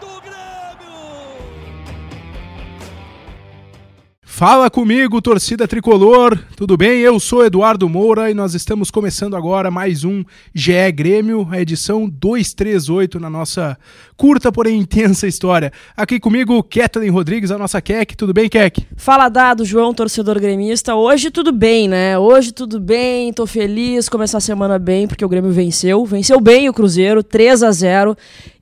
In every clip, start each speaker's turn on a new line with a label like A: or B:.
A: do Grêmio!
B: Fala comigo, torcida tricolor, tudo bem? Eu sou Eduardo Moura e nós estamos começando agora mais um GE Grêmio, a edição 238 na nossa curta, porém intensa história. Aqui comigo, Kathleen Rodrigues, a nossa Keck. Tudo bem, Keck?
C: Fala dado, João, torcedor gremista. Hoje tudo bem, né? Hoje tudo bem, tô feliz, começar a semana bem, porque o Grêmio venceu. Venceu bem o Cruzeiro, 3 a 0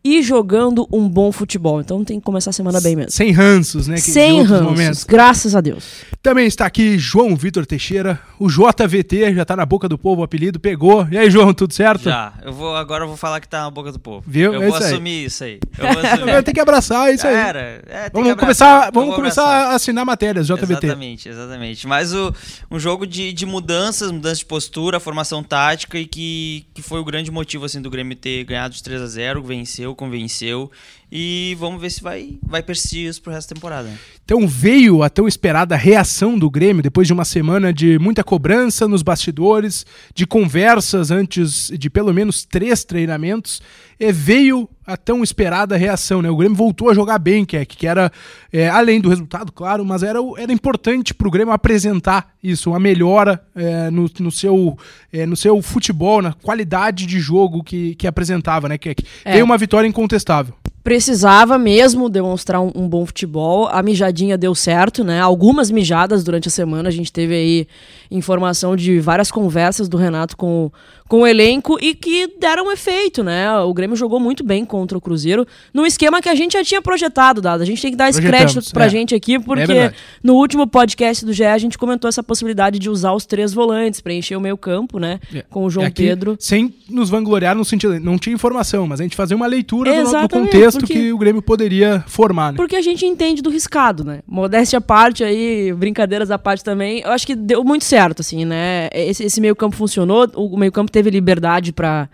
C: e jogando um bom futebol. Então tem que começar a semana bem mesmo.
B: Sem ranços, né?
C: Sem ranços, momentos. graças a Deus.
B: Também está aqui João Vitor Teixeira, o JVT, já tá na boca do povo o apelido, pegou. E aí, João, tudo certo?
D: Já. Eu vou, agora eu vou falar que tá na boca do povo.
B: Viu?
D: Eu
B: é
D: vou
B: isso
D: assumir isso aí. Eu vou assumir.
B: eu tenho que abraçar isso aí.
D: Era. É,
B: vamos começar, vamos começar a assinar matérias, JVT.
D: Exatamente, exatamente. Mas o, um jogo de, de mudanças, mudança de postura, formação tática e que, que foi o grande motivo assim, do Grêmio ter ganhado de 3 a 0 venceu, convenceu. E vamos ver se vai, vai persistir isso pro resto da temporada.
B: Então veio a tão esperada reação do Grêmio depois de uma semana de muita cobrança nos bastidores, de conversas antes de pelo menos três treinamentos. E veio a tão esperada reação, né? O Grêmio voltou a jogar bem, que, é, que era, é, além do resultado, claro, mas era, era importante para o Grêmio apresentar isso, uma melhora é, no, no, seu, é, no seu futebol, na qualidade de jogo que, que apresentava, né? Que é. veio uma vitória incontestável
C: precisava mesmo demonstrar um, um, bom futebol. A mijadinha deu certo, né? Algumas mijadas durante a semana. A gente teve aí informação de várias conversas do Renato com, com o elenco e que deram efeito, né? O Grêmio jogou muito bem contra o Cruzeiro, num esquema que a gente já tinha projetado, dado. A gente tem que dar esse crédito pra é. gente aqui, porque é no último podcast do GE a gente comentou essa possibilidade de usar os três volantes, preencher o meio campo, né? É. Com o João Pedro.
B: Sem nos vangloriar no sentido, não tinha informação, mas a gente fazia uma leitura do, do, contexto porque, que o Grêmio poderia formar, né?
C: Porque a gente entende do riscado, né? Modéstia à parte aí, brincadeiras à parte também, eu acho que deu muito certo, assim, né? Esse, esse meio campo funcionou, o meio campo teve liberdade para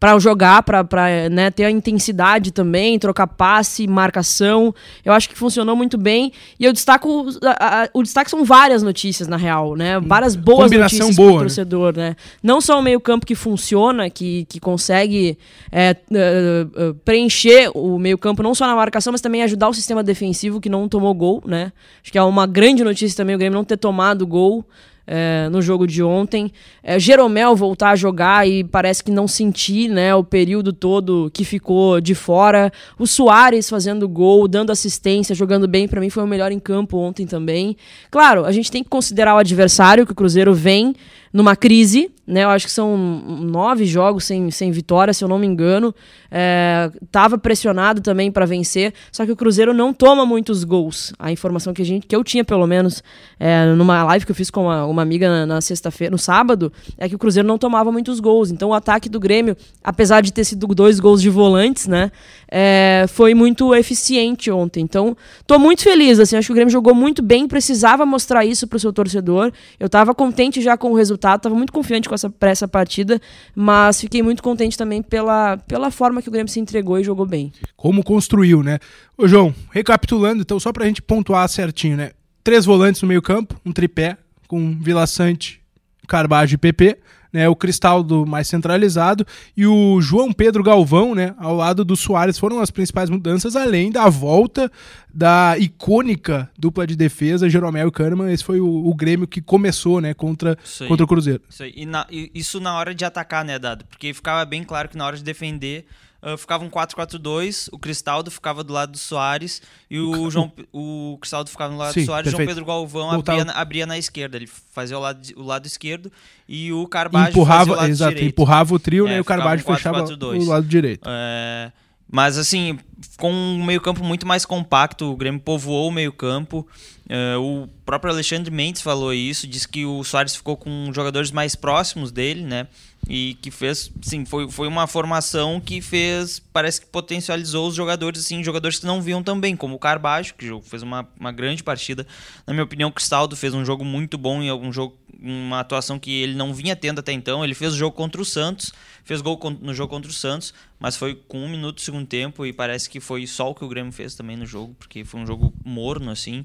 C: para jogar, para né, ter a intensidade também, trocar passe, marcação. Eu acho que funcionou muito bem. E eu destaco. A, a, o destaque são várias notícias, na real, né? Várias boas
B: Combinação
C: notícias
B: boa,
C: pro né? torcedor, né? Não só o meio-campo que funciona, que, que consegue é, uh, uh, preencher o meio-campo, não só na marcação, mas também ajudar o sistema defensivo que não tomou gol, né? Acho que é uma grande notícia também o Grêmio não ter tomado gol é, no jogo de ontem. É, Jeromel voltar a jogar e parece que não sentir né, o período todo que ficou de fora. O Soares fazendo gol, dando assistência, jogando bem, para mim foi o melhor em campo ontem também. Claro, a gente tem que considerar o adversário, que o Cruzeiro vem numa crise, né? Eu acho que são nove jogos sem, sem vitória, se eu não me engano. É, tava pressionado também para vencer, só que o Cruzeiro não toma muitos gols. A informação que, a gente, que eu tinha, pelo menos, é, numa live que eu fiz com uma, uma amiga na, na sexta-feira, no sábado, é que o Cruzeiro não tomava muitos gols. Então o ataque do Grêmio, apesar de ter sido dois gols de volantes, né? É, foi muito eficiente ontem. Então, tô muito feliz, assim, acho que o Grêmio jogou muito bem, precisava mostrar isso pro seu torcedor. Eu tava contente já com o resultado. Estava muito confiante com essa, pra essa partida, mas fiquei muito contente também pela, pela forma que o Grêmio se entregou e jogou bem.
B: Como construiu, né? Ô, João, recapitulando, então, só pra gente pontuar certinho, né? Três volantes no meio-campo, um tripé com Vila Sante, Carbajo e PP né, o Cristaldo mais centralizado e o João Pedro Galvão, né, ao lado do Soares, foram as principais mudanças, além da volta da icônica dupla de defesa, Jeromel e Kahneman. Esse foi o, o Grêmio que começou, né, contra, contra o Cruzeiro.
D: Isso, e na, isso na hora de atacar, né, Dado? Porque ficava bem claro que na hora de defender uh, ficava um 4-4-2, o Cristaldo ficava do lado do Soares e o João o Cristaldo ficava do lado Sim, do Soares, e o João Pedro Galvão abria, abria, na esquerda, ele fazia o lado, o lado esquerdo e o Carbajo
B: empurrava,
D: fazia o lado
B: exato,
D: direito.
B: empurrava o trio, é, né, e o Carbajo um fechava o lado direito.
D: É, mas assim, ficou um meio-campo muito mais compacto. O Grêmio povoou o meio-campo. Uh, o próprio Alexandre Mendes falou isso, disse que o Soares ficou com jogadores mais próximos dele, né? E que fez, sim, foi, foi uma formação que fez, parece que potencializou os jogadores, assim, jogadores que não viam também, como o Carbajo, que fez uma, uma grande partida. Na minha opinião, o Cristaldo fez um jogo muito bom em algum jogo, uma atuação que ele não vinha tendo até então. Ele fez o jogo contra o Santos, fez gol no jogo contra o Santos, mas foi com um minuto do segundo tempo e parece que foi só o que o Grêmio fez também no jogo, porque foi um jogo morno, assim.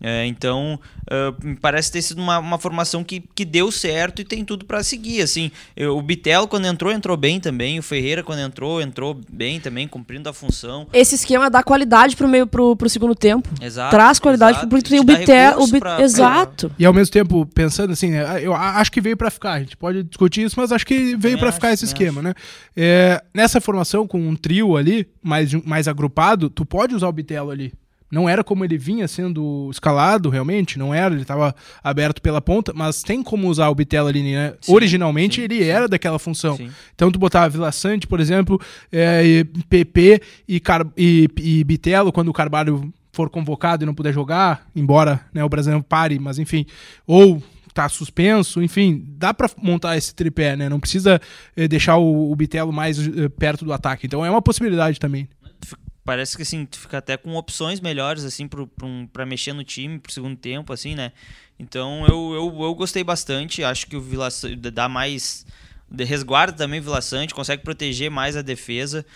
D: É, então, uh, parece ter sido uma, uma formação que, que deu certo e tem tudo para seguir, assim. Eu, o Bitelo, quando entrou, entrou bem também. O Ferreira, quando entrou, entrou bem também, cumprindo a função.
C: Esse esquema dá qualidade pro meio pro, pro segundo tempo.
D: Bitelo.
C: Traz qualidade
D: exato.
C: porque tu tem o Bitelo. Bit...
D: pra-
C: Exato.
B: E ao mesmo tempo, pensando assim, né, eu a- acho que veio pra ficar. A gente pode discutir isso, mas acho que veio pra
D: acho,
B: ficar esse esquema, né? É, nessa formação, com um trio ali, mais, mais agrupado, tu pode usar o Bitelo ali. Não era como ele vinha sendo escalado, realmente, não era, ele estava aberto pela ponta, mas tem como usar o Bitelo ali, né?
D: Sim,
B: Originalmente
D: sim,
B: ele
D: sim.
B: era daquela função. Então tu botava Vila Sante, por exemplo, é, e PP e, Car e, e Bitelo, quando o Carvalho for convocado e não puder jogar, embora né, o brasileiro pare, mas enfim, ou tá suspenso, enfim, dá pra montar esse tripé, né? Não precisa eh, deixar o, o Bitelo mais eh, perto do ataque. Então é uma possibilidade também.
D: Parece que assim, tu fica até com opções melhores, assim, pra mexer no time pro segundo tempo, assim, né? Então eu, eu, eu gostei bastante. Acho que o Vila dá mais. Resguarda também o Vila Sante, consegue proteger mais a defesa.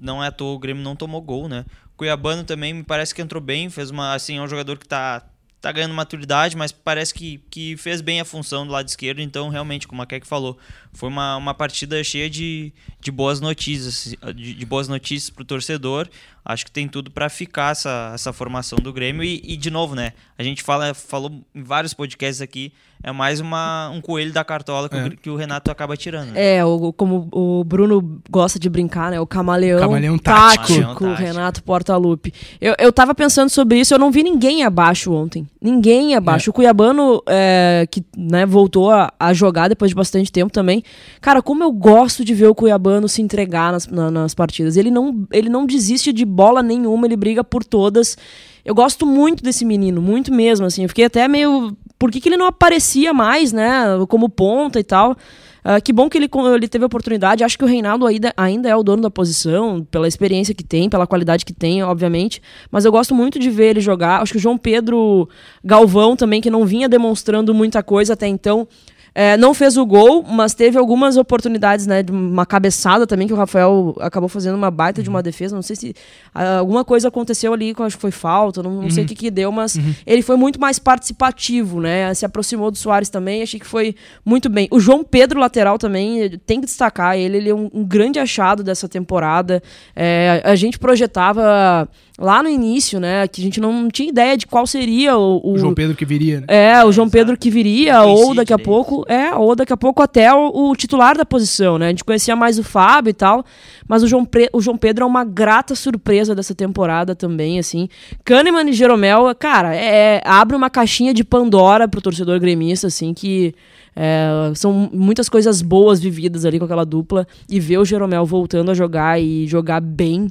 D: Não é à toa, o Grêmio não tomou gol, né? Cuiabano também me parece que entrou bem, fez uma. Assim, é um jogador que tá, tá ganhando maturidade, mas parece que, que fez bem a função do lado esquerdo. Então, realmente, como a Keck falou, foi uma, uma partida cheia de, de boas notícias, de, de boas notícias pro torcedor. Acho que tem tudo para ficar essa, essa formação do Grêmio. E, e, de novo, né? A gente fala, falou em vários podcasts aqui, é mais uma, um coelho da cartola que,
B: É.
D: o, que o Renato acaba tirando. né?
C: É, o, como o Bruno gosta de brincar, né? O camaleão,
B: Camaleão
C: tático.
D: Camaleão tático.
C: Renato Portaluppi. Eu, eu tava pensando sobre isso, eu não vi ninguém abaixo ontem. Ninguém abaixo. O Cuiabano, é, que né, voltou a, a jogar depois de bastante tempo também. Cara, como eu gosto de ver o Cuiabano se entregar nas, na- nas partidas. Ele não, ele não desiste de bola nenhuma, ele briga por todas. Eu gosto muito desse menino, muito mesmo, assim. Eu fiquei até meio. Por que, que ele não aparecia mais, né? Como ponta e tal. Ah, que bom que ele, ele teve a oportunidade. Acho que o Reinaldo ainda, ainda é o dono da posição, pela experiência que tem, pela qualidade que tem, obviamente. Mas eu gosto muito de ver ele jogar. Acho que o João Pedro Galvão também, que não vinha demonstrando muita coisa até então. É, não fez o gol, mas teve algumas oportunidades, né? De uma cabeçada também, que o Rafael acabou fazendo uma baita de uma defesa. Não sei se ah, alguma coisa aconteceu ali, que eu acho que foi falta, não, não sei o que, que deu, mas ele foi muito mais participativo, né? Se aproximou do Soares também, achei que foi muito bem. O João Pedro, lateral, também, tem que destacar ele, ele é um, um grande achado dessa temporada. É, a gente projetava lá no início, né? Que a gente não tinha ideia de qual seria o, o-
B: O João Pedro que viria, né?
C: é, o João
D: exato.
C: Pedro que viria, ou daqui a
D: direito.
C: É, ou daqui a pouco até o, o titular da posição, né? A gente conhecia mais o Fábio e tal, mas o João, Pre- o João Pedro é uma grata surpresa dessa temporada também, assim. Kahneman e Jeromel, cara, é, abre uma caixinha de Pandora pro torcedor gremista, assim, que é, são muitas coisas boas vividas ali com aquela dupla, e ver o Jeromel voltando a jogar e jogar bem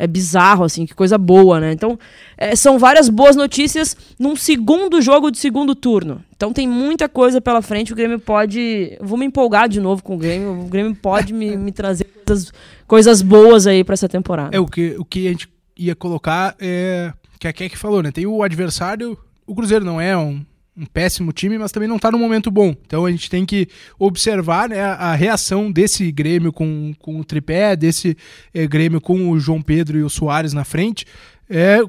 C: é bizarro, assim, que coisa boa, né? Então, é, são várias boas notícias num segundo jogo de segundo turno. Então tem muita coisa pela frente. O Grêmio pode. Vou me empolgar de novo com o Grêmio. O Grêmio pode me, me trazer coisas, coisas boas aí pra essa temporada.
B: É, o que, o que a gente ia colocar é. Que a Keck falou, né? Tem o adversário. O Cruzeiro não é um, um péssimo time, mas também não tá num momento bom. Então a gente tem que observar né, a, reação desse Grêmio com, com o tripé, desse eh, Grêmio com o João Pedro e o Soares na frente. É,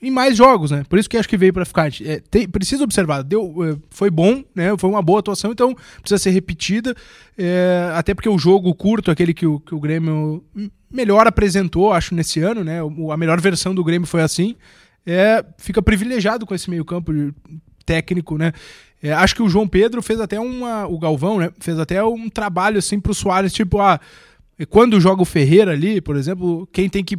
B: em mais jogos, né? Por isso que acho que veio pra ficar. É, tem- precisa observar. Deu, é, foi bom, né? Foi uma boa atuação, então precisa ser repetida. É, até porque o jogo curto, aquele que o, que o Grêmio melhor apresentou, acho, nesse ano, né? O- a melhor versão do Grêmio foi assim. É, fica privilegiado com esse meio-campo técnico, né? É, acho que o João Pedro fez até uma. O Galvão, né? Fez até um trabalho assim pro Soares, tipo, ah, quando joga o Ferreira ali, por exemplo, quem tem que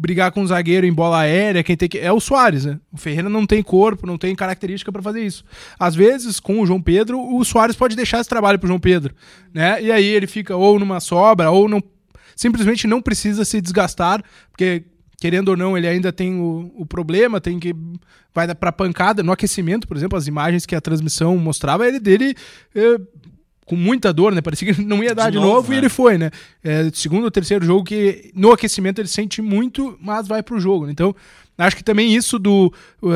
B: brigar com o zagueiro em bola aérea, quem tem que. É o Soares, né? O Ferreira não tem corpo, não tem característica pra fazer isso. Às vezes, com o João Pedro, o Soares pode deixar esse trabalho pro João Pedro, né? E aí ele fica ou numa sobra, ou não. Simplesmente não precisa se desgastar, porque querendo ou não, ele ainda tem o, o problema, tem que vai para pancada no aquecimento, por exemplo, as imagens que a transmissão mostrava ele dele é, com muita dor, né? Parecia que não ia dar de, de novo, novo né? e ele foi, né? É, segundo ou terceiro jogo que no aquecimento ele sente muito, mas vai pro jogo. Né? Então, acho que também isso do,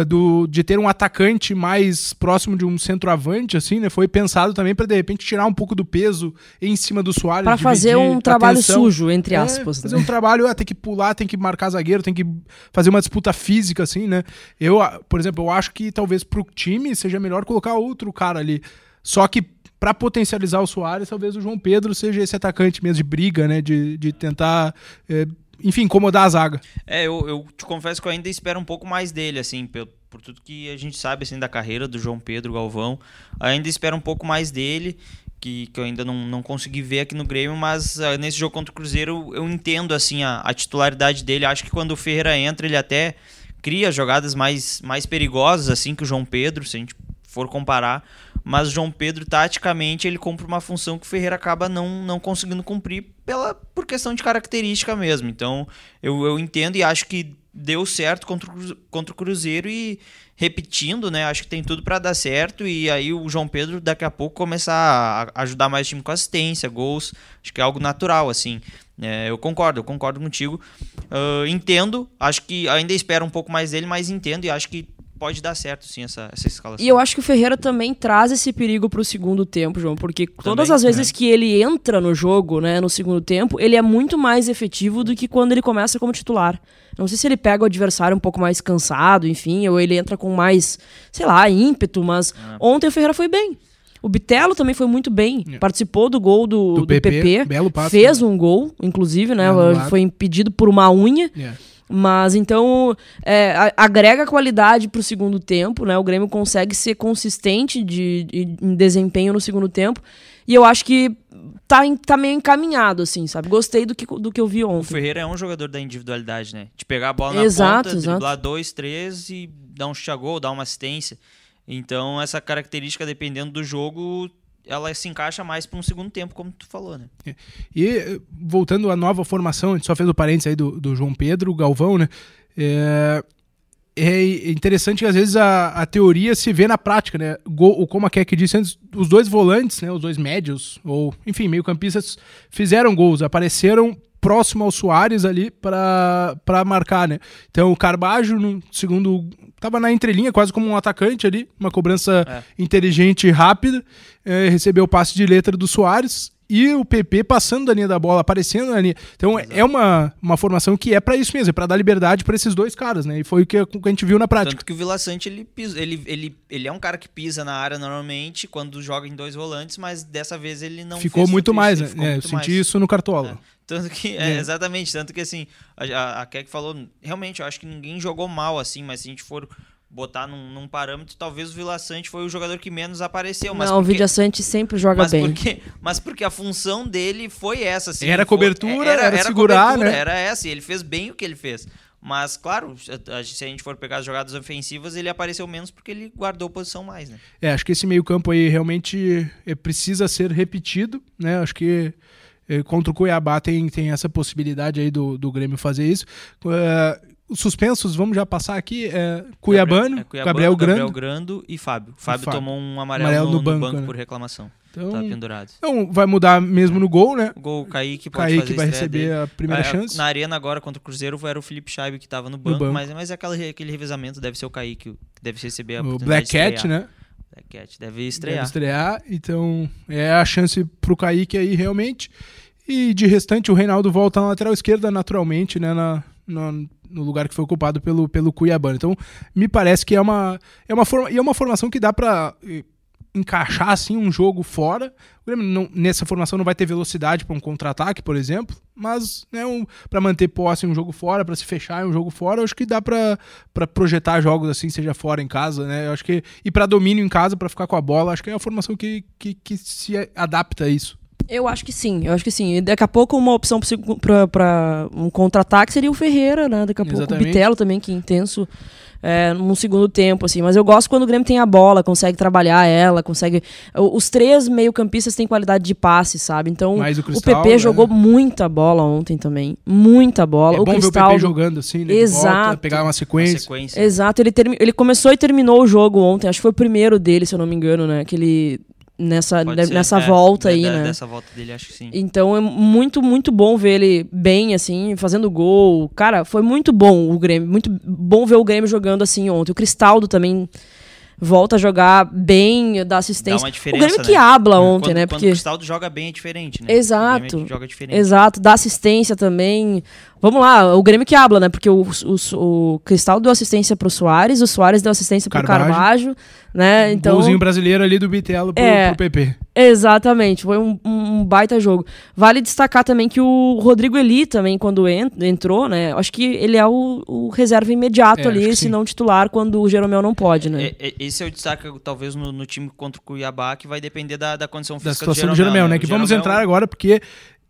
B: do de ter um atacante mais próximo de um centroavante, assim, né? Foi pensado também para de repente tirar um pouco do peso em cima do Soares.
C: Para fazer um trabalho sujo, entre é, aspas.
B: É, fazer um trabalho, ah, tem que pular, tem que marcar zagueiro, tem que fazer uma disputa física, assim, né? Eu, por exemplo, eu acho que talvez pro time seja melhor colocar outro cara ali. Só que para potencializar o Soares, talvez o João Pedro seja esse atacante mesmo de briga, né? De, de tentar. É, enfim, incomodar a zaga.
D: É, eu, eu te confesso que eu ainda espero um pouco mais dele, assim, por, por tudo que a gente sabe assim, da carreira do João Pedro Galvão. Ainda espero um pouco mais dele. Que, que, eu ainda não, não consegui ver aqui no Grêmio, mas uh, nesse jogo contra o Cruzeiro eu entendo assim a, a, titularidade dele. Acho que quando o Ferreira entra, ele até cria jogadas mais, mais perigosas assim que o João Pedro, se a gente for comparar mas João Pedro, taticamente, ele cumpre uma função que o Ferreira acaba não, não conseguindo cumprir pela, por questão de característica mesmo. Então, eu, eu entendo e acho que deu certo contra o, contra o Cruzeiro e repetindo, né? Acho que tem tudo para dar certo e aí o João Pedro daqui a pouco começar a ajudar mais o time com assistência, gols. Acho que é algo natural, assim. É, eu concordo, eu concordo contigo. Uh, entendo, acho que ainda espero um pouco mais dele, mas entendo e acho que pode dar certo, sim, essa, essa escalação.
C: E eu acho que o Ferreira também traz esse perigo pro segundo tempo, João, porque também, todas as vezes é. que ele entra no jogo, né, no segundo tempo, ele é muito mais efetivo do que quando ele começa como titular. Não sei se ele pega o adversário um pouco mais cansado, enfim, ou ele entra com mais, sei lá, ímpeto, mas é. ontem o Ferreira foi bem. O Bitelo também foi muito bem. É. Participou do gol do, do, do PP, PP
B: belo passo,
C: fez né? um gol, inclusive, né? Foi impedido por uma unha. Yeah. Mas então é, agrega qualidade para o segundo tempo, né? O Grêmio consegue ser consistente de, de, em desempenho no segundo tempo. E eu acho que tá, tá meio encaminhado, assim, sabe? Gostei do que, do que eu vi ontem. O
D: Ferreira é um jogador da individualidade, né? De pegar a bola na exato, ponta, exato. driblar dois, três e dar um chute a gol, dar uma assistência. Então, essa característica, dependendo do jogo, ela se encaixa mais para um segundo tempo, como tu falou, né?
B: É. E voltando à nova formação, a gente só fez o parênteses aí do, do João Pedro, o Galvão, né? É, é interessante que às vezes a, a teoria se vê na prática, né? Gol, como a Keck disse antes, os dois volantes, né? Os dois médios, ou enfim, meio-campistas, fizeram gols, apareceram próximo ao Soares ali para marcar, né? Então o Carbajo no segundo tava na entrelinha, quase como um atacante ali, uma cobrança é. inteligente e rápida, é, recebeu o passe de letra do Soares e o PP passando da linha da bola, aparecendo na linha. Então Exato. é uma, uma formação que é para isso mesmo, é para dar liberdade para esses dois caras, né? E foi o que, que, a gente viu na prática.
D: Tanto que o Vila Sante, ele, ele, ele, ele é um cara que pisa na área normalmente quando joga em dois volantes, mas dessa vez ele não
B: ficou muito mais, né? É, eu senti mais. isso no Cartola.
D: É. Tanto que, é, é. exatamente, tanto que assim, a, a Keck falou, realmente, eu acho que ninguém jogou mal assim, mas se a gente for botar num, num, parâmetro, talvez o Vila Sante foi o jogador que menos apareceu. Mas
C: não, porque, o Vila Sante sempre joga
D: mas
C: bem.
D: Porque, mas porque a função dele foi essa. Assim,
B: era cobertura, era, era, era segurar, cobertura,
D: né? Era essa, e ele fez bem o que ele fez. Mas, claro, se a gente for pegar as jogadas ofensivas, ele apareceu menos porque ele guardou posição mais, né?
B: É, acho que esse meio campo aí realmente é, precisa ser repetido, né? Acho que é, contra o Cuiabá tem, tem essa possibilidade aí do, do Grêmio fazer isso. Uh, suspensos, vamos já passar aqui, é Cuiabano, Gabriel, é Cuiabano Gabriel, Grando.
D: Gabriel Grando e Fábio. Fábio, Fábio. tomou um amarelo, amarelo no, no, banco, no banco né? por reclamação. Então, tá pendurado.
B: Então vai mudar mesmo no gol, né?
D: O gol, o Kaique pode
B: Kaique vai receber dele. a primeira
D: é,
B: chance.
D: Na arena agora contra o Cruzeiro era o Felipe Scheibe que estava no banco, no banco. mas, mas aquele, aquele revezamento deve ser o Kaique que deve receber a
B: O Black Cat, né?
D: Black Cat deve estrear.
B: Deve estrear, então é a chance pro Kaique aí realmente. E de restante, o Reinaldo volta na lateral esquerda naturalmente, né? Na, na, no lugar que foi ocupado pelo, pelo Cuiabano. Então, me parece que é uma, é uma, forma, é uma formação que dá para eh, encaixar assim um jogo fora. O Grêmio não, nessa formação não vai ter velocidade para um contra-ataque, por exemplo, mas né, um, para manter posse em um jogo fora, para se fechar em um jogo fora, eu acho que dá para projetar jogos assim, seja fora em casa, né? Eu acho que e para domínio em casa, para ficar com a bola, acho que é a formação que, que, que se adapta a isso.
C: Eu acho que sim, eu acho que sim. E daqui a pouco uma opção para um contra-ataque seria o Ferreira, né? Daqui a Exatamente. pouco o Bitelo também, que é intenso é, num segundo tempo, assim. Mas eu gosto quando o Grêmio tem a bola, consegue trabalhar ela, consegue. Os três meio-campistas têm qualidade de passe, sabe? Então,
B: o
C: o,
B: Cristal,
C: PP
B: né?
C: jogou muita bola ontem também. Muita bola.
B: É
C: o
B: bom ver o
C: Cristal.
B: PP jogando assim, né?
C: Exato.
B: volta, pegar uma
D: Uma
B: sequência.
D: sequência.
C: Exato, ele, termi- ele começou e terminou o jogo ontem. Acho que foi o primeiro dele, se eu não me engano, né? Que ele. Nessa,
D: Pode ser,
C: nessa
D: é,
C: volta
D: da-
C: aí, né?
D: Dessa volta dele, acho que sim.
C: Então é muito, muito bom ver ele bem, assim, fazendo gol. Cara, foi muito bom o Grêmio. Muito bom ver o Grêmio jogando assim ontem. O Cristaldo também volta a jogar bem, dá
D: Dá
C: assistência.
D: uma
C: o
D: diferença,
C: Grêmio
D: né?
C: que habla ontem,
D: quando,
C: né?
D: Quando
C: Porque...
D: o Cristaldo joga bem é diferente, né?
C: Exato.
D: O joga diferente.
C: Exato, dá assistência também. Vamos lá, o Grêmio que habla, né? Porque o, o, o Cristal deu assistência pro Soares, o Soares deu assistência pro
B: Carvalho.
C: Carvalho, né? Então,
B: Golzinho brasileiro ali do Bitelo pro,
C: É.
B: pro PP.
C: Exatamente, foi um, um- baita jogo. Vale destacar também que o Rodrigo Eli também, quando en- entrou, né? Acho que ele é o, o reserva imediato
B: É,
C: ali, se não titular, quando o Jeromel não pode, né?
D: É, é, esse é o destaque, talvez, no, no time contra o Cuiabá, que vai depender da, da condição
B: Da
D: física
B: situação do
D: do
B: Jeromel, né?
D: O
B: Que vamos
D: Jeromel-
B: entrar agora porque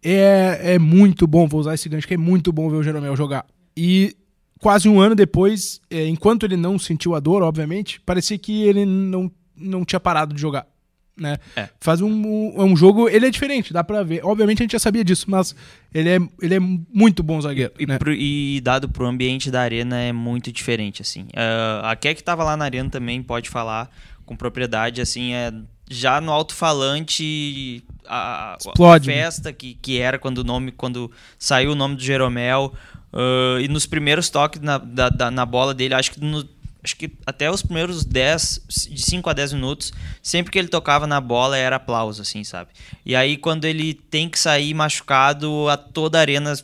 B: é, é muito bom, vou usar esse gancho, que é muito bom ver o Jeromel jogar. E quase um ano depois, é, enquanto ele não sentiu a dor, obviamente, parecia que ele não, não tinha parado de jogar. Né?
D: É.
B: Faz um, um, um jogo, ele é diferente, dá pra ver. Obviamente a gente já sabia disso, mas ele é, ele é muito bom zagueiro.
D: E,
B: né?
D: pro- e dado pro ambiente da arena é muito diferente, assim. Ah, a Kek tava lá na arena também pode falar com propriedade, assim, é, já no alto-falante a, a-
B: né?
D: festa que, que era quando o nome quando saiu o nome do Jeromel ah, e nos primeiros toques na, da, da- na bola dele, acho que no- acho que até os primeiros 10, de 5 a 10 minutos, sempre que ele tocava na bola era aplauso, assim, sabe? E aí quando ele tem que sair machucado, a toda a arena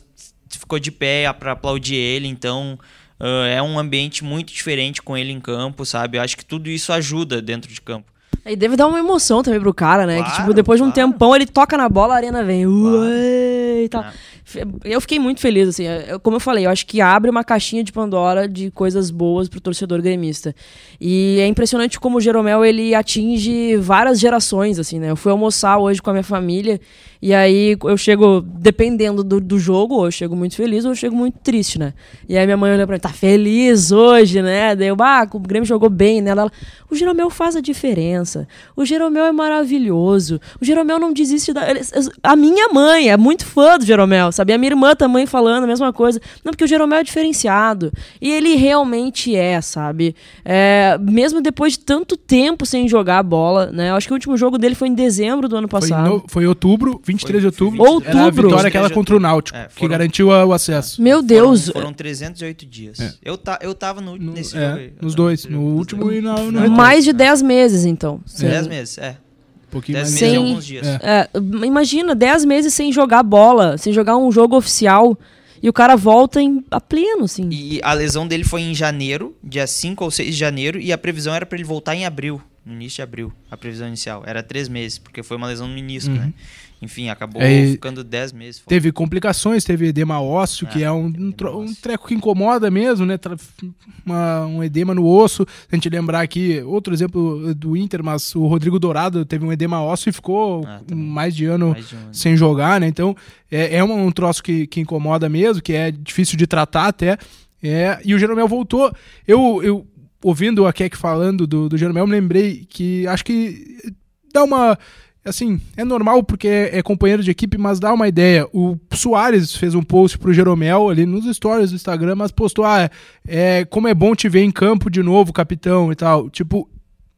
D: ficou de pé para aplaudir ele, então ah, é um ambiente muito diferente com ele em campo, sabe? Eu acho que tudo isso ajuda dentro de campo.
C: E deve dar uma emoção também pro cara, né? que,
D: Claro,
C: tipo, depois de um
D: claro.
C: tempão, ele toca na bola, a arena vem. Ué, e tal.
D: É.
C: Eu fiquei muito feliz, assim. eu- Como eu falei, eu acho que abre uma caixinha de Pandora de coisas boas pro torcedor gremista. E é impressionante como o Jeromel, ele atinge várias gerações, assim, né? Eu fui almoçar hoje com a minha família e aí eu chego, dependendo do, do jogo, ou eu chego muito feliz ou eu chego muito triste, né? E aí minha mãe olha pra mim, tá feliz hoje, né? Daí eu, ah, o Grêmio jogou bem, né? Ela, o Jeromel faz a diferença. O Jeromel é maravilhoso. O Jeromel não desiste da. A minha mãe é muito fã do Jeromel, sabe? A minha irmã também falando a mesma coisa. Não, porque o Jeromel é diferenciado. E ele realmente é, sabe? É, mesmo depois de tanto tempo sem jogar a bola, né? Eu acho que o último jogo dele foi em dezembro do ano
B: Foi,
C: passado.
B: no, foi outubro, 23 de
D: Foi- foi
B: outubro.
D: 23
B: Era a
C: Outubro.
B: vitória aquela contra o Náutico,
D: É,
B: que
D: foram-
B: garantiu a- o acesso.
C: Meu Deus.
D: Foram, foram 308 dias.
B: É.
D: Eu, ta, eu tava no,
B: No-
D: nesse
B: é,
D: jogo aí. Eu
B: nos dois, no último
D: dois.
B: e na- no
D: É.
B: retorno.
C: Mais de 10 meses, então.
D: 10 meses, é.
B: Pouquinho
D: 10
B: mais.
D: meses e
C: Sem-
D: alguns dias.
B: É.
C: É, imagina, 10 meses sem jogar bola, sem jogar um jogo oficial. E o cara volta em, a pleno, assim.
D: E a lesão dele foi em janeiro, dia 5 ou 6 de janeiro, e a previsão era pra ele voltar em abril, no início de abril, a previsão inicial. Era três meses, porque foi uma lesão no menisco, né? Enfim, acabou
B: Uhum. É,
D: ficando 10 meses fora.
B: Teve complicações, teve edema ósseo,
D: É,
B: que é um, um, um
D: ósseo.
B: treco que incomoda mesmo, né? Uma- um edema no osso. Se a gente lembrar aqui, outro exemplo do Inter, mas o Rodrigo Dourado teve um edema ósseo e ficou
D: Ah, também.
B: mais de ano
D: Mais de um
B: sem jogar, né? Então é, é um, um troço que, que incomoda mesmo, que é difícil de tratar até. É, e o Jeromel voltou. Eu, eu ouvindo a Keck falando do, do Jeromel, me lembrei que acho que dá uma. Assim, é normal porque é, é companheiro de equipe, mas dá uma ideia. O Soares fez um post pro Jeromel ali nos stories do Instagram, mas postou: ah, é, como é bom te ver em campo de novo, capitão e tal. Tipo,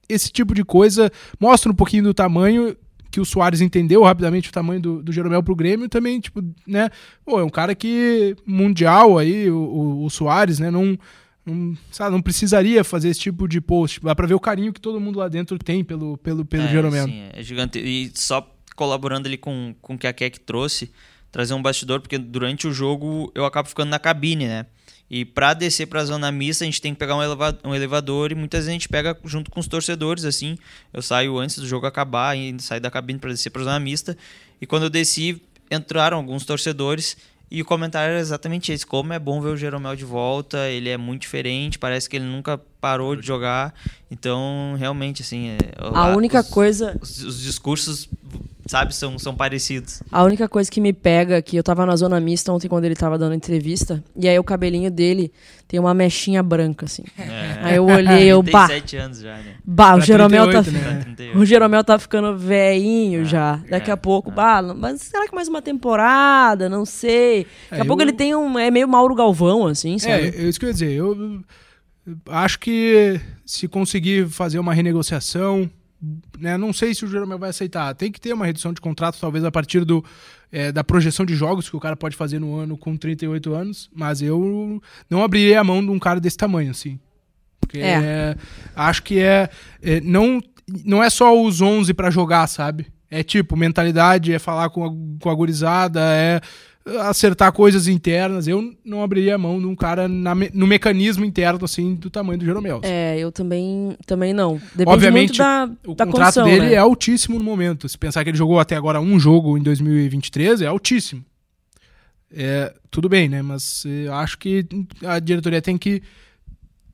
B: esse tipo de coisa mostra um pouquinho do tamanho que o Soares entendeu rapidamente o tamanho do, do Jeromel pro Grêmio também, tipo, né? Pô, é um cara que mundial aí, o, o, o Soares, né? Não, não, sabe, não precisaria fazer esse tipo de post. Dá pra ver o carinho que todo mundo lá dentro tem pelo, pelo, pelo
D: é,
B: Jeromel.
D: sim, é gigante. E só colaborando ali com, com o que a Keck trouxe, trazer um bastidor, porque durante o jogo eu acabo ficando na cabine, né? E pra descer pra zona mista, a gente tem que pegar um, eleva um elevador e muitas vezes a gente pega junto com os torcedores, assim. Eu saio antes do jogo acabar e saio da cabine pra descer pra zona mista. E quando eu desci, entraram alguns torcedores e o comentário era exatamente esse: como é bom ver o Jeromel de volta, ele é muito diferente, parece que ele nunca parou de jogar. Então, realmente, assim. É,
C: A única
D: os-
C: coisa.
D: os, os discursos sabe, são, são parecidos.
C: A única coisa que me pega, que eu tava na zona mista ontem quando ele tava dando entrevista, e aí o cabelinho dele tem uma mechinha branca, assim. É. Aí eu olhei, eu, bah.
D: Tem 7 anos já, né?
C: Bah, o Jeromel tá. Né? O Jeromel tá ficando veinho é, já. Daqui é, a pouco, é. bah, mas será que mais uma temporada? Não sei. Daqui a é, pouco eu... ele tem um. É meio Mauro Galvão, assim, sabe?
B: É, é isso que eu ia dizer. Eu acho que se conseguir fazer uma renegociação né, não sei se o Jeromel vai aceitar. Tem que ter uma redução de contrato, talvez a partir do, é, da projeção de jogos que o cara pode fazer no ano com 38 anos, mas eu não abriria a mão de um cara desse tamanho, assim. Porque é. É, acho que é, é, não, não é só os 11 para jogar, sabe? É tipo, mentalidade, é falar com a, com a gurizada, é acertar coisas internas. Eu não abriria a mão num cara na, no mecanismo interno, assim, do tamanho do Jeromel.
C: É, eu também, também não.
B: Depende Obviamente, da, o da contrato condição, dele né? é altíssimo no momento. Se pensar que ele jogou até agora um jogo em 2023, é altíssimo. É, tudo bem, né? Mas eu acho que a diretoria tem que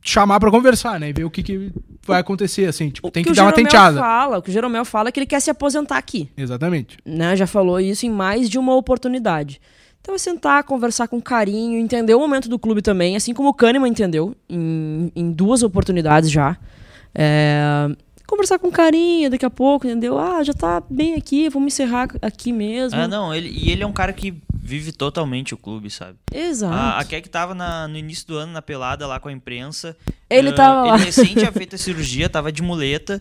B: chamar para conversar, né? E ver o que, que vai acontecer, assim. Tipo, tem que, que dar uma tenteada.
C: Fala, o que o Jeromel fala é que ele quer se aposentar aqui.
B: Exatamente.
C: Né? Já falou isso em mais de uma oportunidade. Então é sentar, conversar com carinho, entender o momento do clube também, assim como o Kahneman entendeu em, em duas oportunidades já. É, conversar com carinho daqui a pouco, entendeu? Ah, já tá bem aqui, vamos encerrar aqui mesmo.
D: Ah, não, ele, e ele é um cara que vive totalmente o clube, sabe?
C: Exato.
D: A, a Keck tava na, no início do ano na pelada lá com a imprensa.
C: Ele uh, tava lá.
D: Ele recém tinha feito a cirurgia, tava de muleta.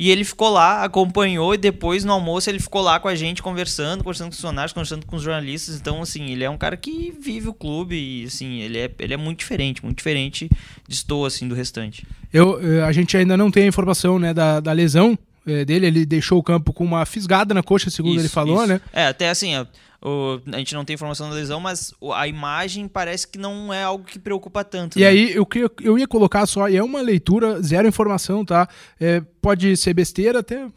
D: E ele ficou lá, acompanhou e depois no almoço ele ficou lá com a gente conversando, conversando com os funcionários, conversando com os jornalistas. Então, assim, ele é um cara que vive o clube e, assim, ele é, ele é muito diferente, muito diferente de estou, assim, do restante.
B: Eu, eh, a gente ainda não tem a informação, né, da, da lesão dele. Ele deixou o campo com uma fisgada na coxa, segundo isso, ele falou, isso. né?
D: É, até assim, o, a gente não tem informação da lesão, mas a imagem parece que não é algo que preocupa tanto.
B: E né? aí, eu, eu ia colocar só, e é uma leitura, zero informação, tá? É, pode ser besteira, até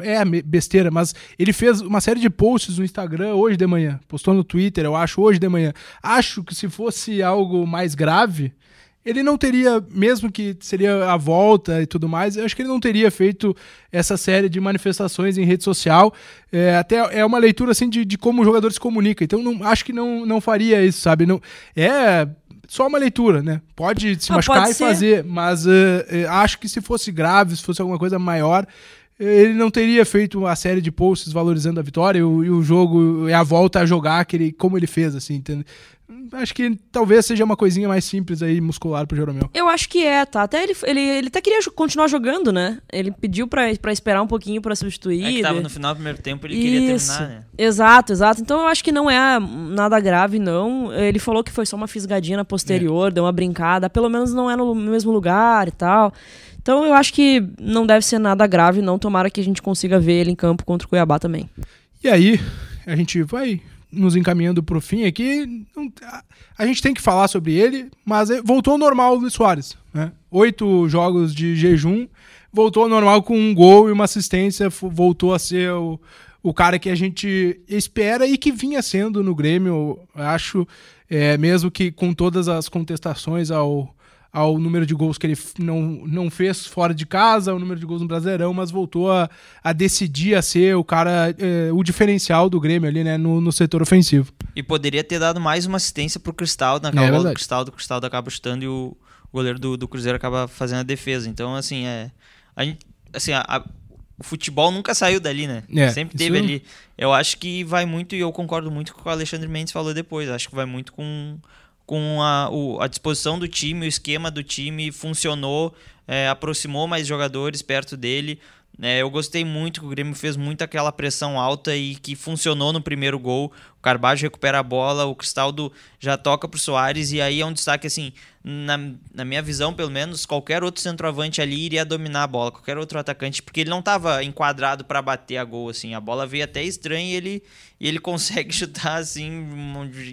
B: é besteira, mas ele fez uma série de posts no Instagram hoje de manhã, postou no Twitter, eu acho, hoje de manhã. Acho que se fosse algo mais grave, ele não teria, mesmo que seria a volta e tudo mais, eu acho que ele não teria feito essa série de manifestações em rede social. É, até é uma leitura assim de, de como o jogador se comunica. Então não, acho que não, não faria isso, sabe? Não, é só uma leitura, né? Pode se ah, machucar pode e fazer, mas uh, acho que se fosse grave, se fosse alguma coisa maior, ele não teria feito uma série de posts valorizando a vitória e o, e o jogo e a volta a jogar aquele, como ele fez, assim, entende? Acho que talvez seja uma coisinha mais simples aí, muscular pro Jeromel.
C: Eu acho que é, tá? Até ele, ele, ele até queria continuar jogando, né? Ele pediu pra, pra esperar um pouquinho pra substituir. É
D: que tava no final do primeiro tempo, ele Isso. queria terminar, né?
C: Exato, exato. Então eu acho que não é nada grave, não. Ele falou que foi só uma fisgadinha na posterior, é. deu uma brincada. Pelo menos não é no mesmo lugar e tal. Então eu acho que não deve ser nada grave, não. Tomara que a gente consiga ver ele em campo contra o Cuiabá também.
B: E aí, a gente vai nos encaminhando para o fim aqui. A gente tem que falar sobre ele, mas é, voltou ao normal o Luiz Soares. Né? Oito jogos de jejum, voltou ao normal com um gol e uma assistência, voltou a ser o, o cara que a gente espera e que vinha sendo no Grêmio, acho, é, mesmo que com todas as contestações ao, ao número de gols que ele não, não fez fora de casa, o número de gols no Brasileirão, mas voltou a, a decidir a ser o cara, é, o diferencial do Grêmio ali, né, no, no setor ofensivo.
D: E poderia ter dado mais uma assistência pro Cristal, na é, bola do Cristal, do Cristal acaba chutando e o, goleiro do, do Cruzeiro acaba fazendo a defesa. Então, assim, é. A gente, assim, a, a, o futebol nunca saiu dali, né? É, Sempre teve ali. Eu acho que vai muito, e eu concordo muito com o que o Alexandre Mendes falou depois. Acho que vai muito com com a, o, a disposição do time, o esquema do time funcionou, é, aproximou mais jogadores perto dele. É, eu gostei muito que o Grêmio fez muito aquela pressão alta e que funcionou no primeiro gol. O Carbajo recupera a bola, o Cristaldo já toca pro Soares e aí é um destaque assim, na, na minha visão pelo menos, qualquer outro centroavante ali iria dominar a bola, qualquer outro atacante, porque ele não estava enquadrado para bater a gol assim. A bola veio até estranha e ele e ele consegue chutar assim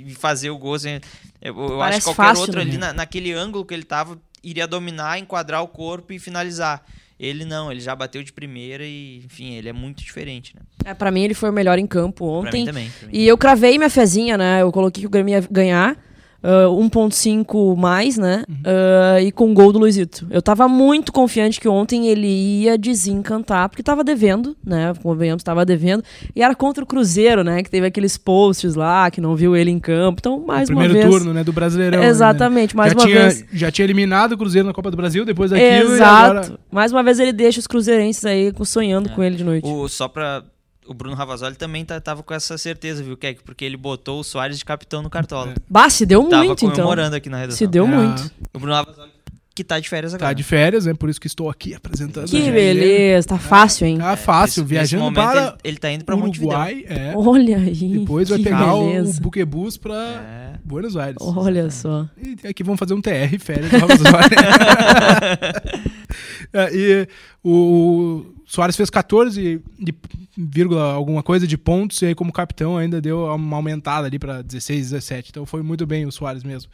D: e fazer o gol. Assim, eu, eu acho que qualquer fácil, outro né? ali na, naquele ângulo que ele estava iria dominar, enquadrar o corpo e finalizar. Ele não, ele já bateu de primeira e, enfim, ele é muito diferente, né?
C: É, pra mim ele foi o melhor em campo ontem.
D: Pra mim também. Pra mim.
C: E eu cravei minha fezinha, né? Eu coloquei que o Grêmio ia ganhar. Uh, 1.5 mais, né? Uhum. Uh, e com gol do Luizito. Eu tava muito confiante que ontem ele ia desencantar, porque tava devendo, né? Convenhamos, tava devendo. E era contra o Cruzeiro, né? Que teve aqueles posts lá, que não viu ele em campo. Então, mais uma vez...
B: Primeiro turno, né? Do Brasileirão.
C: Né? Exatamente,
B: né?
C: mais
B: já
C: uma
B: tinha,
C: vez.
B: Já tinha eliminado o Cruzeiro na Copa do Brasil, depois daquilo
C: Exato.
B: Agora...
C: Mais uma vez ele deixa os cruzeirenses aí sonhando é. com ele de noite.
D: O, só pra o Bruno Ravazoli também tá, tava com essa certeza, viu, Keck? Porque ele botou o Soares de capitão no cartola. É.
C: Bah, se deu
D: tava
C: muito, então.
D: comemorando aqui na redação.
C: Se deu é. muito.
D: O Bruno Ravazoli que tá de férias agora.
B: Tá de férias, é por isso que estou aqui apresentando.
C: Que beleza, tá fácil, hein?
B: Tá fácil,
D: é,
B: viajando para
D: ele, ele tá indo para
B: Uruguai, é.
C: Olha aí.
B: Depois vai pegar beleza. o buquebus para
D: é.
B: Buenos Aires.
C: Olha só.
B: E aqui vamos fazer um TR férias. é, e o Soares fez 14 de vírgula alguma coisa de pontos e aí como capitão ainda deu uma aumentada ali para 16, 17. Então foi muito bem o Soares mesmo.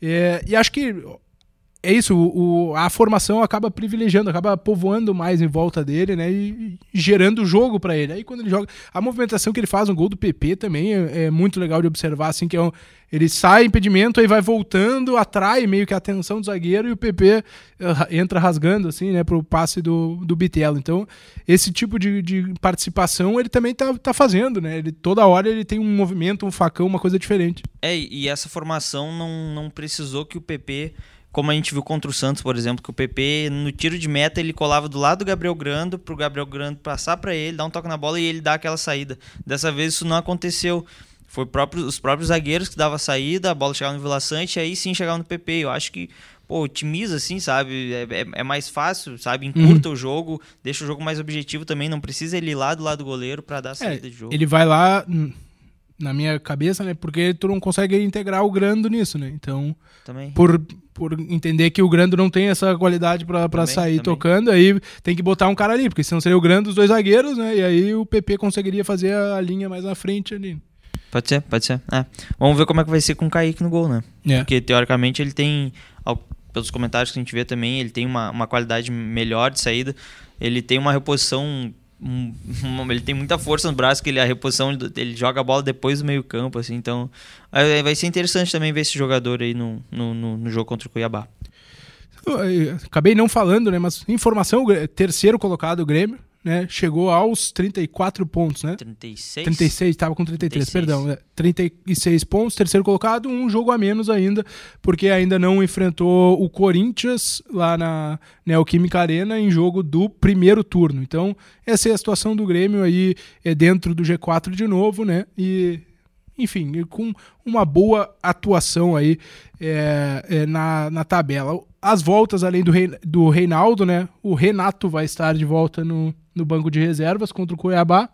B: É, e acho que é isso, o, a formação acaba privilegiando, acaba povoando mais em volta dele, né? E, gerando jogo para ele. Aí quando ele joga. A movimentação que ele faz no gol do PP também é, é muito legal de observar, assim, que é um, ele sai impedimento, aí vai voltando, atrai meio que a atenção do zagueiro e o PP eh, entra rasgando, assim, né, pro passe do, do Bitelo. Então, esse tipo de, de participação ele também tá, tá fazendo, né? Ele, toda hora ele tem um movimento, um facão, uma coisa diferente.
D: É, e essa formação não, não precisou que o PP como a gente viu contra o Santos, por exemplo, que o PP no tiro de meta ele colava do lado do Gabriel Grando para o Gabriel Grando passar para ele, dar um toque na bola e ele dar aquela saída. Dessa vez isso não aconteceu. Foi próprio, os próprios zagueiros que davam a saída, a bola chegava no Vila Sante, aí sim chegava no PP. Eu acho que pô, otimiza assim, sabe? É, é, é mais fácil, sabe? Encurta uhum. o jogo, deixa o jogo mais objetivo também. Não precisa ele ir lá do lado do goleiro para dar a é, saída
B: é,
D: de jogo.
B: Ele vai lá hum, na minha cabeça, né? Porque tu não consegue integrar o Grando nisso, né? Então,
D: também.
B: por por entender que o Grando não tem essa qualidade para sair também. tocando, aí tem que botar um cara ali, porque senão seria o Grando os dois zagueiros, né? E aí o PP conseguiria fazer a linha mais na frente ali.
D: Pode ser, pode ser. É. Vamos ver como é que vai ser com o Kaique no gol, né?
B: É.
D: Porque teoricamente ele tem, pelos comentários que a gente vê também, ele tem uma, uma qualidade melhor de saída. Ele tem uma reposição ele tem muita força no braço, que ele, a reposição, ele joga a bola depois do meio campo, assim, então vai ser interessante também ver esse jogador aí no, no, no, no jogo contra o Cuiabá.
B: acabei não falando, né, mas informação, terceiro colocado o Grêmio, né? Chegou aos 34 pontos, né?
D: 36?
B: 36, estava com 33, 36. perdão. Né? 36 pontos, terceiro colocado, um jogo a menos ainda, porque ainda não enfrentou o Corinthians lá na Neoquímica Arena em jogo do primeiro turno. Então, essa é a situação do Grêmio aí é dentro do G4 de novo, né? E enfim, com uma boa atuação aí é, é, na, na tabela. As voltas, além do, Rei, do Reinaldo, né? O Renato vai estar de volta no, no banco de reservas contra o Cuiabá,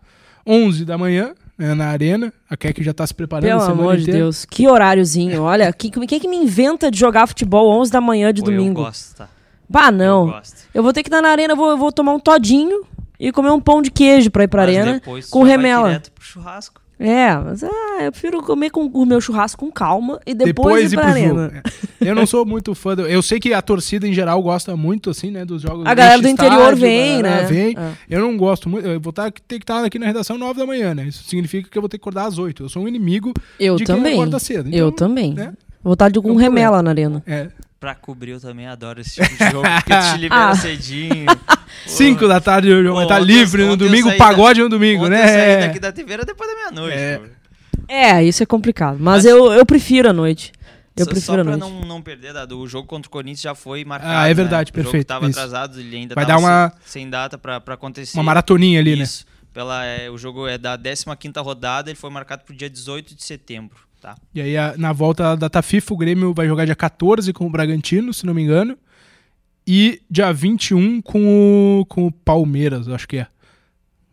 B: 11 da manhã, né, na arena. A Keck já está se preparando.
C: Pelo amor de Deus, que horáriozinho. Olha, quem que, que me inventa de jogar futebol 11 da manhã de Pô, domingo?
D: Eu gosto, tá?
C: Bah, não. Eu, eu, vou ter que estar na arena, eu vou, eu vou tomar um todinho e comer um pão de queijo para ir pra Mas arena com remela.
D: direto pro churrasco.
C: É, mas ah, eu prefiro comer com o meu churrasco com calma e depois, depois ir pra arena.
B: É. Eu não sou muito fã. Do, eu sei que a torcida em geral gosta muito, assim, né, dos jogos.
C: A galera do interior vem, né?
B: Vem. É. Eu não gosto muito. Eu vou tá, ter que estar aqui na redação 9 da manhã, né? Isso significa que eu vou ter que acordar às 8. Eu sou um inimigo
C: eu
B: de
C: também.
B: quem acorda cedo. Então,
C: eu também. Né? Vou estar de com remela na arena.
B: É.
D: Pra cobrir, eu também adoro esse tipo de jogo, porque te libera ah. cedinho.
B: 5 da tarde o jogo vai estar livre no domingo, pagode no domingo, né?
D: Eu saí daqui da TV era depois da meia-noite. É.
C: É, isso é complicado. Mas, mas eu, eu prefiro a noite. Eu só, prefiro só
D: pra
C: não,
D: não perder, Dado, o jogo contra o Corinthians já foi marcado.
B: Ah, é verdade,
D: né?
B: perfeito.
D: O jogo tava atrasado, ele ainda
B: Vai dar uma...
D: sem, sem, data pra, pra acontecer.
B: Uma maratoninha ali,
D: Isso.
B: né?
D: Isso. Pela, é, o jogo é da 15 rodada, ele foi marcado pro dia 18 de setembro. Tá.
B: E aí, a, na volta da data FIFA, o Grêmio vai jogar dia 14 com o Bragantino, se não me engano. E dia 21 com o, com o Palmeiras, acho que é.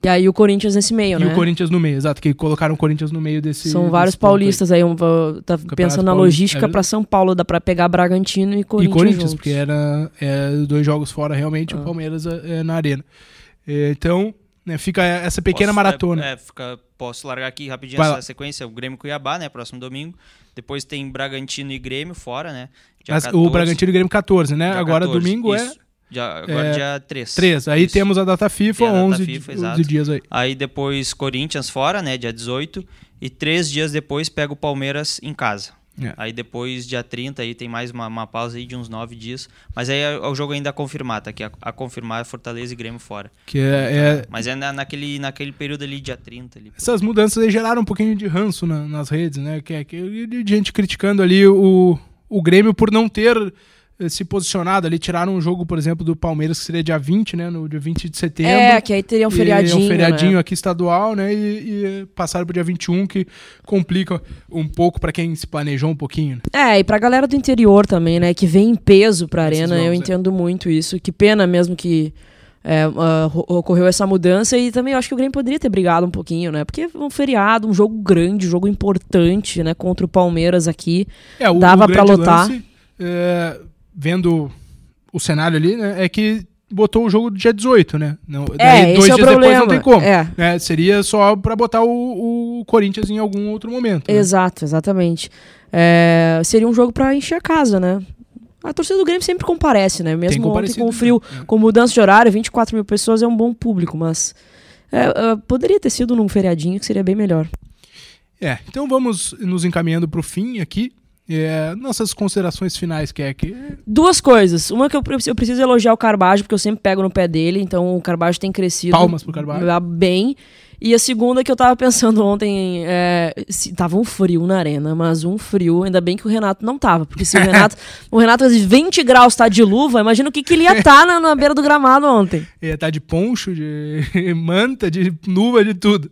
C: E aí o Corinthians nesse meio,
B: e
C: né?
B: E o Corinthians no meio, exato, que colocaram o Corinthians no meio desse.
C: São vários paulistas aí, um, tá pensando na logística é para São Paulo, dá para pegar Bragantino e Corinthians.
B: E Corinthians,
C: juntos.
B: porque era é, dois jogos fora realmente, ah. o Palmeiras é, é na arena. É, então, né, fica essa pequena
D: posso,
B: maratona.
D: É, fica, posso largar aqui rapidinho Vai essa lá. sequência, o Grêmio Cuiabá, né, próximo domingo. Depois tem Bragantino e Grêmio fora, né?
B: Mas, o Bragantino e Grêmio 14, né? Agora 14, domingo
D: isso. é Dia, agora é, dia 3.
B: 3. Aí Isso. temos a data FIFA, a 11, FIFA, 11 dias aí.
D: Aí depois Corinthians fora, né? Dia 18. E três dias depois pega o Palmeiras em casa. É. Aí depois, dia 30, aí tem mais uma, uma pausa aí de uns nove dias. Mas aí é, o jogo ainda a confirmar, tá aqui. A, a confirmar é Fortaleza e Grêmio fora.
B: Que é, é...
D: Mas é na, naquele, naquele período ali, dia 30. Ali,
B: Essas mudanças aí geraram um pouquinho de ranço na, nas redes, né? Que é que, de gente criticando ali o, o Grêmio por não ter se posicionado ali, tiraram um jogo, por exemplo, do Palmeiras, que seria dia 20, né? No dia 20 de setembro.
C: É, que aí teria um feriadinho.
B: um feriadinho
C: né?
B: aqui estadual, né? E, e passaram pro dia 21, que complica um pouco para quem se planejou um pouquinho. Né?
C: É, e pra galera do interior também, né? Que vem em peso pra arena, jogos, eu é. entendo é. muito isso. Que pena mesmo que. É, uh, ocorreu essa mudança e também eu acho que o Grêmio poderia ter brigado um pouquinho, né? Porque um feriado, um jogo grande, um jogo importante, né? Contra o Palmeiras aqui. É, o, dava para lotar. Lance,
B: é vendo o cenário ali, né, é que botou o jogo do dia 18, né? Não,
C: é, daí dois é dias depois não
B: tem como. É. Né? Seria só para botar o, o, Corinthians em algum outro momento.
C: Né? Exato, exatamente. É, seria um jogo para encher a casa, né? A torcida do Grêmio sempre comparece, né? Mesmo ontem com o frio, é. com mudança de horário, 24 mil pessoas é um bom público, mas é, poderia ter sido num feriadinho que seria bem melhor.
B: É, então vamos nos encaminhando para o fim aqui. É, nossas considerações finais, que é que.
C: Duas coisas. Uma que eu, eu preciso elogiar o Carbajo, porque eu sempre pego no pé dele, então o Carbajo tem crescido.
B: Palmas pro Carbajo.
C: Bem. E a segunda que eu tava pensando ontem, é, se, tava um frio na arena, mas um frio, ainda bem que o Renato não tava, porque se o Renato, o Renato 20 graus tá de luva, imagina o que, que ele ia estar tá na, na, beira do gramado ontem.
B: Ia estar tá de poncho, de manta, de luva, de tudo.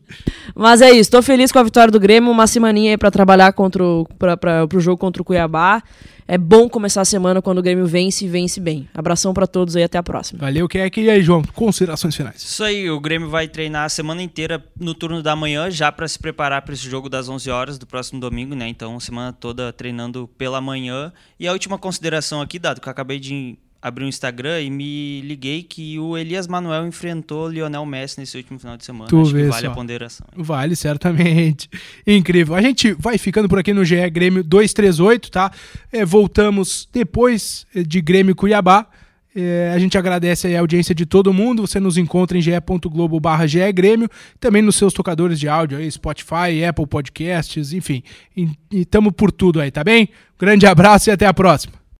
C: Mas é isso, tô feliz com a vitória do Grêmio, uma semaninha aí pra trabalhar contra o, pra, pra, pro jogo contra o Cuiabá é bom começar a semana quando o Grêmio vence e vence bem. Abração para todos aí, até a próxima.
B: Valeu, que é que e aí, João, considerações finais.
D: Isso aí, o Grêmio vai treinar a semana inteira no turno da manhã, já para se preparar para esse jogo das 11 horas do próximo domingo, né? Então, semana toda treinando pela manhã. E a última consideração aqui, dado que eu acabei de abri um Instagram e me liguei que o Elias Manuel enfrentou Lionel Messi nesse último final de semana.
B: Tu Acho que
D: vale
B: só.
D: a ponderação.
B: Vale, certamente. Incrível. A gente vai ficando por aqui no GE Grêmio 238, tá? É, voltamos depois é, de Grêmio Cuiabá. É, a gente agradece a audiência de todo mundo. Você nos encontra em ge.globo barra Grêmio, também nos seus tocadores de áudio aí, Spotify, Apple Podcasts, enfim. E estamos por tudo aí, tá bem? Grande abraço e até a próxima.